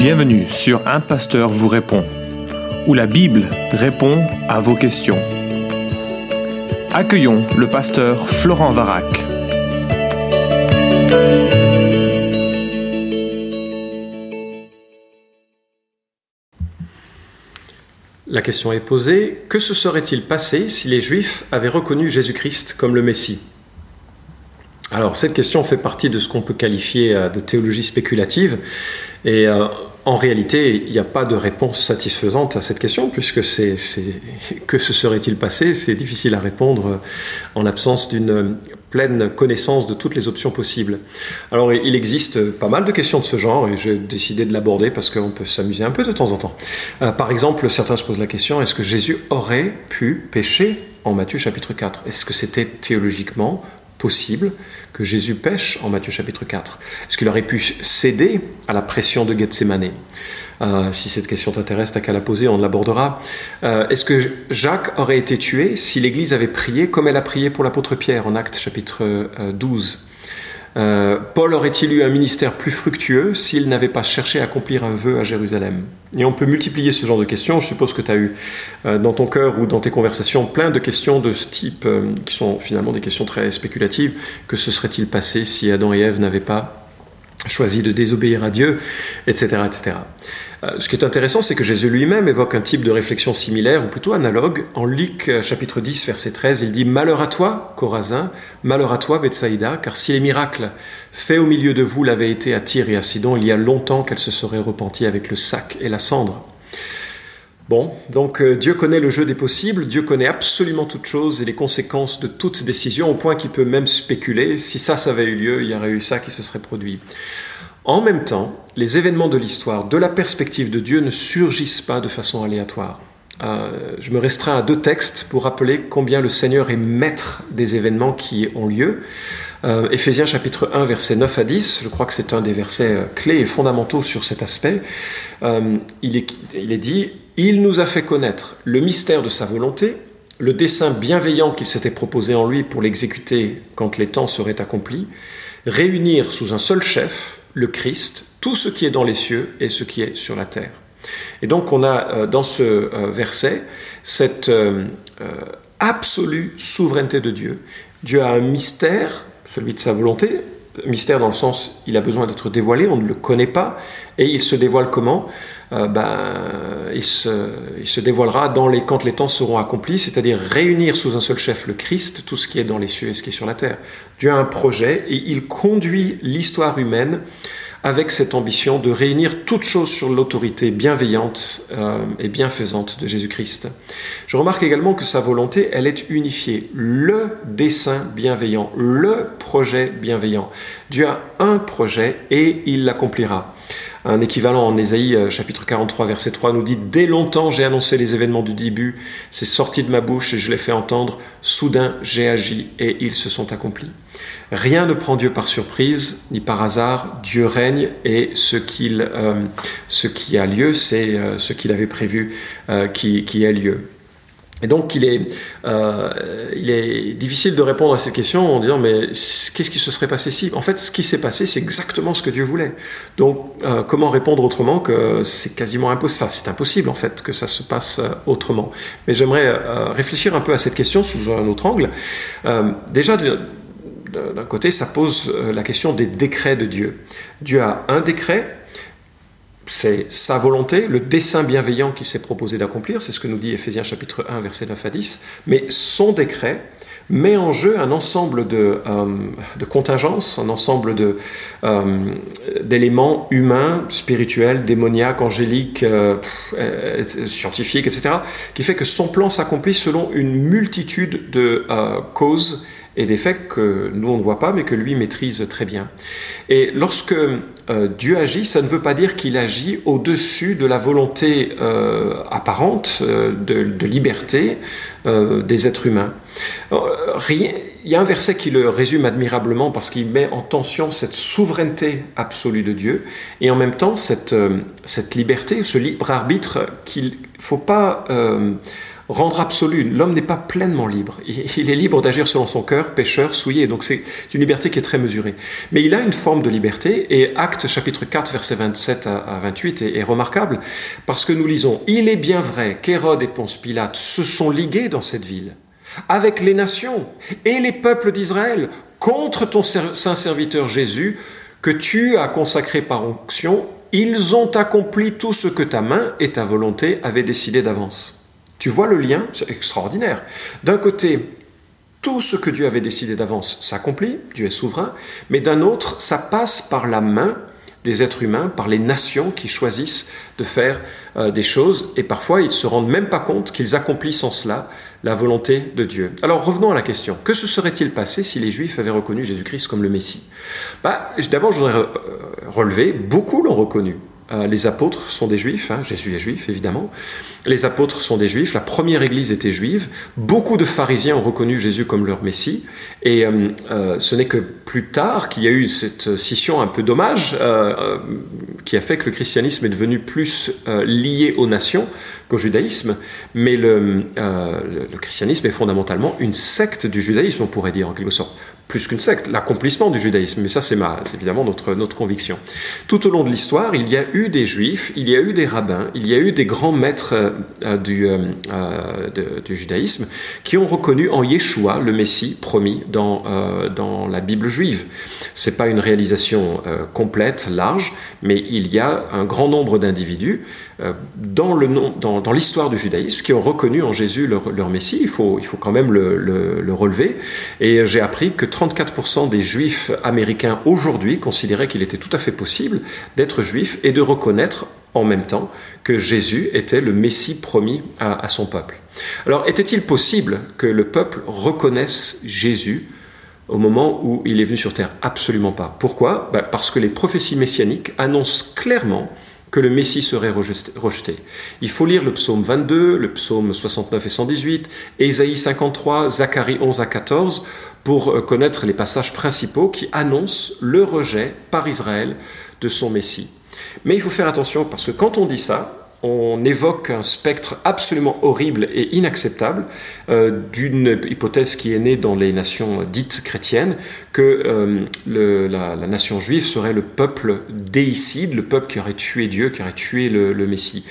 Bienvenue sur Un Pasteur vous répond, où la Bible répond à vos questions. Accueillons le pasteur Florent Varac. La question est posée, que se serait-il passé si les Juifs avaient reconnu Jésus-Christ comme le Messie? Alors cette question fait partie de ce qu'on peut qualifier euh, de théologie spéculative et euh, en réalité il n'y a pas de réponse satisfaisante à cette question puisque c'est que se serait-il passé? C'est difficile à répondre euh, en l'absence d'une pleine connaissance de toutes les options possibles. Alors il existe pas mal de questions de ce genre et j'ai décidé de l'aborder parce qu'on peut s'amuser un peu de temps en temps. par exemple, certains se posent la question est-ce que Jésus aurait pu pécher en Matthieu chapitre 4 Est-ce que c'était théologiquement possible que Jésus pêche en Matthieu chapitre 4 Est-ce qu'il aurait pu céder à la pression de Gethsemane? Euh, si cette question t'intéresse, t'as qu'à la poser, on l'abordera. Euh, est-ce que Jacques aurait été tué si l'Église avait prié comme elle a prié pour l'apôtre Pierre en Actes chapitre 12 euh, Paul aurait-il eu un ministère plus fructueux s'il n'avait pas cherché à accomplir un vœu à Jérusalem? Et on peut multiplier ce genre de questions. Je suppose que tu as eu euh, dans ton cœur ou dans tes conversations plein de questions de ce type, euh, qui sont finalement des questions très spéculatives. Que se serait-il passé si Adam et Ève n'avaient pas choisi de désobéir à Dieu, etc. etc. Euh, ce qui est intéressant, c'est que Jésus lui-même évoque un type de réflexion similaire, ou plutôt analogue. En Luc euh, chapitre 10, verset 13, il dit Malheur à toi, Corazin, malheur à toi, Bethsaïda, car si les miracles faits au milieu de vous l'avaient été à Tyr et à Sidon, il y a longtemps qu'elle se serait repentie avec le sac et la cendre. Bon, donc euh, Dieu connaît le jeu des possibles, Dieu connaît absolument toutes choses et les conséquences de toute décision, au point qu'il peut même spéculer, si ça, ça avait eu lieu, il y aurait eu ça qui se serait produit. En même temps, les événements de l'histoire, de la perspective de Dieu, ne surgissent pas de façon aléatoire. Euh, je me restreins à deux textes pour rappeler combien le Seigneur est maître des événements qui ont lieu. Euh, Éphésiens chapitre 1, versets 9 à 10, je crois que c'est un des versets euh, clés et fondamentaux sur cet aspect. il, est, il est dit, il nous a fait connaître le mystère de sa volonté, le dessein bienveillant qu'il s'était proposé en lui pour l'exécuter quand les temps seraient accomplis, réunir sous un seul chef, le Christ, tout ce qui est dans les cieux et ce qui est sur la terre. Et donc on a euh, dans ce euh, verset cette euh, absolue souveraineté de Dieu. Dieu a un mystère, celui de sa volonté, mystère dans le sens il a besoin d'être dévoilé, on ne le connaît pas, et il se dévoile comment euh, ben, il, se, dévoilera dans les, quand les temps seront accomplis, c'est-à-dire réunir sous un seul chef le Christ, tout ce qui est dans les cieux et ce qui est sur la terre. Dieu a un projet et il conduit l'histoire humaine avec cette ambition de réunir toutes choses sur l'autorité bienveillante euh, et bienfaisante de Jésus-Christ. Je remarque également que sa volonté, elle est unifiée. Le dessein bienveillant, le projet bienveillant. Dieu a un projet et il l'accomplira. Un équivalent en Ésaïe euh, chapitre 43 verset 3 nous dit Dès longtemps j'ai annoncé les événements du début, c'est sorti de ma bouche et je l'ai fait entendre, soudain j'ai agi et ils se sont accomplis. Rien ne prend Dieu par surprise ni par hasard, Dieu règne et ce, euh, qui a lieu, c'est euh, ce qu'il avait prévu qui, qui ait lieu. Et donc, il est, euh, il est difficile de répondre à ces questions en disant mais qu'est-ce qui se serait passé si En fait, ce qui s'est passé, c'est exactement ce que Dieu voulait. Donc, euh, comment répondre autrement que c'est quasiment impossible Enfin, c'est impossible en fait que ça se passe euh, autrement. Mais j'aimerais réfléchir un peu à cette question sous un autre angle. déjà, d'un côté, ça pose la question des décrets de Dieu. Dieu a un décret c'est sa volonté, le dessein bienveillant qu'il s'est proposé d'accomplir, c'est ce que nous dit Ephésiens chapitre 1, verset 9 à 10, mais son décret met en jeu un ensemble de, euh, contingences, un ensemble euh, d'éléments humains, spirituels, démoniaques, angéliques, euh, scientifiques, etc., qui fait que son plan s'accomplit selon une multitude de causes et des faits que nous on ne voit pas mais que lui maîtrise très bien. Et lorsque euh, Dieu agit, ça ne veut pas dire qu'il agit au-dessus de la volonté euh, apparente euh, de, liberté des êtres humains. il y a un verset qui le résume admirablement parce qu'il met en tension cette souveraineté absolue de Dieu et en même temps cette, cette liberté, ce libre arbitre qu'il ne faut pas rendre absolue. L'homme n'est pas pleinement libre. Il est libre d'agir selon son cœur, pécheur, souillé. Donc c'est une liberté qui est très mesurée. Mais il a une forme de liberté et Acte chapitre 4 verset 27 à 28 est, est remarquable parce que nous lisons Il est bien vrai qu'Hérode et Ponce Pilate se sont ligués dans cette ville avec les nations et les peuples d'Israël contre ton saint serviteur Jésus que tu as consacré par onction. Ils ont accompli tout ce que ta main et ta volonté avaient décidé d'avance. Tu vois le lien C'est extraordinaire. D'un côté, tout ce que Dieu avait décidé d'avance s'accomplit, Dieu est souverain, mais d'un autre, ça passe par la main des êtres humains, par les nations qui choisissent de faire euh, des choses, et parfois ils ne se rendent même pas compte qu'ils accomplissent en cela la volonté de Dieu. Alors revenons à la question. Que se serait-il passé si les Juifs avaient reconnu Jésus-Christ comme le Messie? Bah, D'abord, je voudrais euh, relever, beaucoup l'ont reconnu. Euh, les apôtres sont des juifs, hein, Jésus est juif évidemment. Les apôtres sont des juifs, la première église était juive. Beaucoup de pharisiens ont reconnu Jésus comme leur Messie. Et euh, euh, ce n'est que plus tard qu'il y a eu cette scission un peu dommage qui a fait que le christianisme est devenu plus lié aux nations qu'au judaïsme. Mais le, le christianisme est fondamentalement une secte du judaïsme, on pourrait dire en quelque sorte plus qu'une secte, l'accomplissement du judaïsme. Mais ça, c'est évidemment notre, notre conviction. Tout au long de l'histoire, il y a eu des juifs, il y a eu des rabbins, il y a eu des grands maîtres euh, du, euh, euh, du, judaïsme qui ont reconnu en Yeshua le Messie promis dans, dans la Bible juive. C'est pas une réalisation complète, large, mais il y a un grand nombre d'individus dans, le, dans, dans l'histoire du judaïsme qui ont reconnu en Jésus leur, Messie. Il faut, il faut quand même le relever. Et j'ai appris que 34% des juifs américains aujourd'hui considéraient qu'il était tout à fait possible d'être juif et de reconnaître en même temps que Jésus était le Messie promis à, son peuple. Alors était-il possible que le peuple reconnaisse Jésus au moment où il est venu sur terre? Absolument pas. Pourquoi? Ben, Parce que les prophéties messianiques annoncent clairement que le Messie serait rejeté. Il faut lire le psaume 22, le psaume 69 et 118, Ésaïe 53, Zacharie 11 à 14, pour euh, connaître les passages principaux qui annoncent le rejet par Israël de son Messie. Mais il faut faire attention parce que quand on dit ça, on évoque un spectre absolument horrible et inacceptable euh, d'une hypothèse qui est née dans les nations dites chrétiennes, que euh, la, nation juive serait le peuple déicide, le peuple qui aurait tué Dieu, qui aurait tué le, Messie.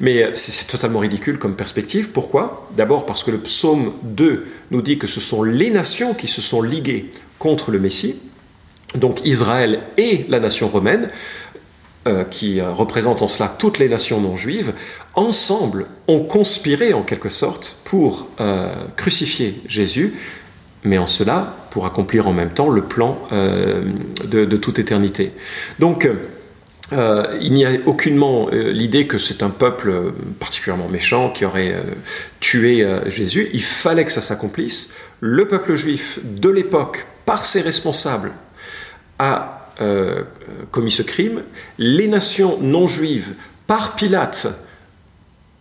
Mais euh, c'est totalement ridicule comme perspective. Pourquoi? D'abord parce que le psaume 2 nous dit que ce sont les nations qui se sont liguées contre le Messie, donc Israël et la nation romaine. Euh, qui euh, représentent en cela toutes les nations non juives, ensemble ont conspiré en quelque sorte pour euh, crucifier Jésus, mais en cela pour accomplir en même temps le plan de, toute éternité. Donc, il n'y a aucunement l'idée que c'est un peuple particulièrement méchant qui aurait tué Jésus. Il fallait que ça s'accomplisse. Le peuple juif de l'époque, par ses responsables, a euh, commis ce crime, les nations non juives, par Pilate,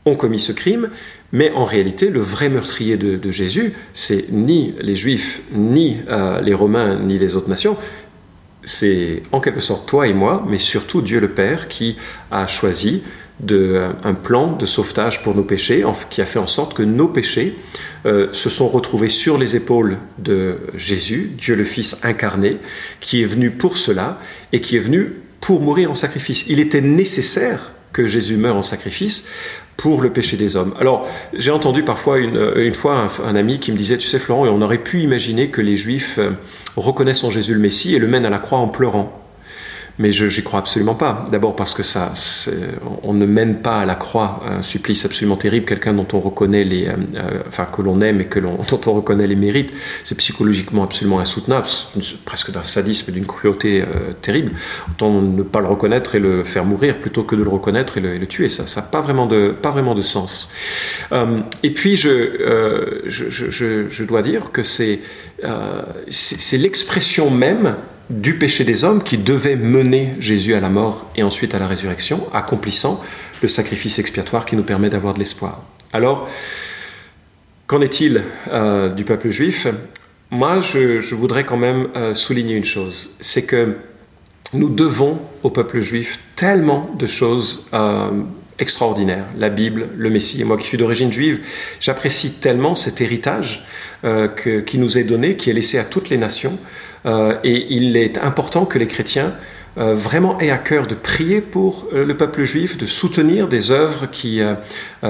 ont commis ce crime, mais en réalité, le vrai meurtrier de, Jésus, c'est ni les Juifs, ni euh, les Romains, ni les autres nations, c'est en quelque sorte toi et moi, mais surtout Dieu le Père qui a choisi de, un plan de sauvetage pour nos péchés, qui a fait en sorte que nos péchés euh, se sont retrouvés sur les épaules de Jésus, Dieu le Fils incarné, qui est venu pour cela et qui est venu pour mourir en sacrifice. Il était nécessaire que Jésus meure en sacrifice pour le péché des hommes. Alors, j'ai entendu parfois une, une fois un, ami qui me disait, tu sais Florent, on aurait pu imaginer que les Juifs euh, reconnaissent en Jésus le Messie et le mènent à la croix en pleurant. Mais je n'y crois absolument pas. D'abord parce que ça, on ne mène pas à la croix un supplice absolument terrible, quelqu'un dont on reconnaît les, euh, euh, enfin que l'on aime et que l'on, dont on reconnaît les mérites. C'est psychologiquement absolument insoutenable, presque d'un sadisme et d'une cruauté euh, terrible. Autant ne pas le reconnaître et le faire mourir plutôt que de le reconnaître et le, tuer. Ça, ça n'a pas vraiment de, pas vraiment de sens. et puis je, je, je, je, dois dire que c'est, c'est l'expression même du péché des hommes qui devait mener Jésus à la mort et ensuite à la résurrection, accomplissant le sacrifice expiatoire qui nous permet d'avoir de l'espoir. Alors, qu'en est-il euh, du peuple juif? Moi, je, voudrais quand même euh, souligner une chose, c'est que nous devons au peuple juif tellement de choses euh, extraordinaire, la Bible, le Messie. Et moi qui suis d'origine juive, j'apprécie tellement cet héritage euh, qui nous est donné, qui est laissé à toutes les nations. Euh, et il est important que les chrétiens euh, vraiment aient à cœur de prier pour le peuple juif, de soutenir des œuvres qui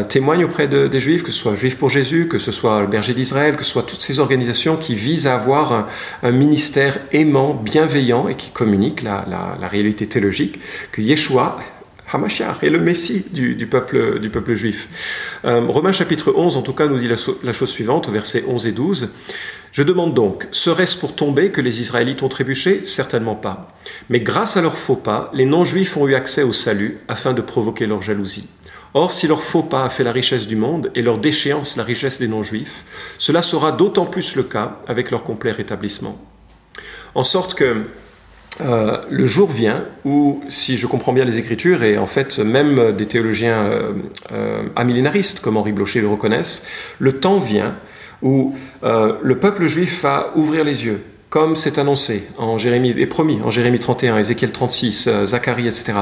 témoignent auprès des juifs, que ce soit Juifs pour Jésus, que ce soit le Berger d'Israël, que ce soit toutes ces organisations qui visent à avoir un, ministère aimant, bienveillant et qui communique la, la réalité théologique, que Yeshua Hamashiach est le Messie du, peuple, juif. Euh, Romains chapitre 11, en tout cas, nous dit la, chose suivante, versets 11 et 12. Je demande donc, serait-ce pour tomber que les Israélites ont trébuché? Certainement pas. Mais grâce à leur faux pas, les non-juifs ont eu accès au salut afin de provoquer leur jalousie. Or, si leur faux pas a fait la richesse du monde et leur déchéance la richesse des non-juifs, cela sera d'autant plus le cas avec leur complet rétablissement. En sorte que euh, le jour vient où, si je comprends bien les Écritures, et en fait même des théologiens euh, euh, amillénaristes comme Henri Blocher le reconnaissent, le temps vient où le peuple juif va ouvrir les yeux, comme c'est annoncé en Jérémie, et promis en Jérémie 31, Ézéchiel 36, Zacharie, etc.,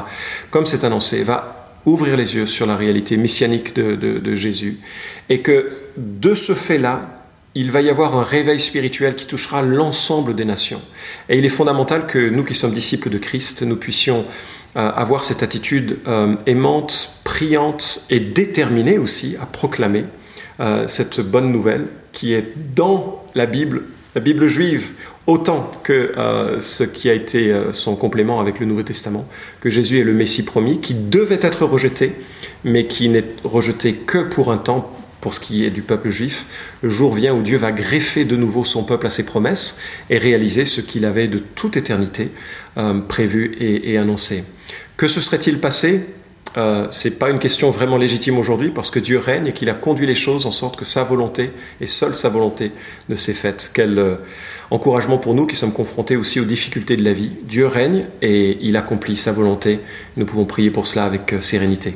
comme c'est annoncé, va ouvrir les yeux sur la réalité messianique de Jésus, et que de ce fait-là, il va y avoir un réveil spirituel qui touchera l'ensemble des nations. Et il est fondamental que nous qui sommes disciples de Christ, nous puissions euh, avoir cette attitude euh, aimante, priante et déterminée aussi à proclamer euh, cette bonne nouvelle qui est dans la Bible, la Bible juive, autant que ce qui a été son complément avec le Nouveau Testament, que Jésus est le Messie promis, qui devait être rejeté, mais qui n'est rejeté que pour un temps pour ce qui est du peuple juif, le jour vient où Dieu va greffer de nouveau son peuple à ses promesses et réaliser ce qu'il avait de toute éternité euh, prévu et, annoncé. Que se serait-il passé? Euh, Ce n'est pas une question vraiment légitime aujourd'hui parce que Dieu règne et qu'il a conduit les choses en sorte que sa volonté et seule sa volonté ne s'est faite. Quel euh, encouragement pour nous qui sommes confrontés aussi aux difficultés de la vie. Dieu règne et il accomplit sa volonté. Nous pouvons prier pour cela avec sérénité.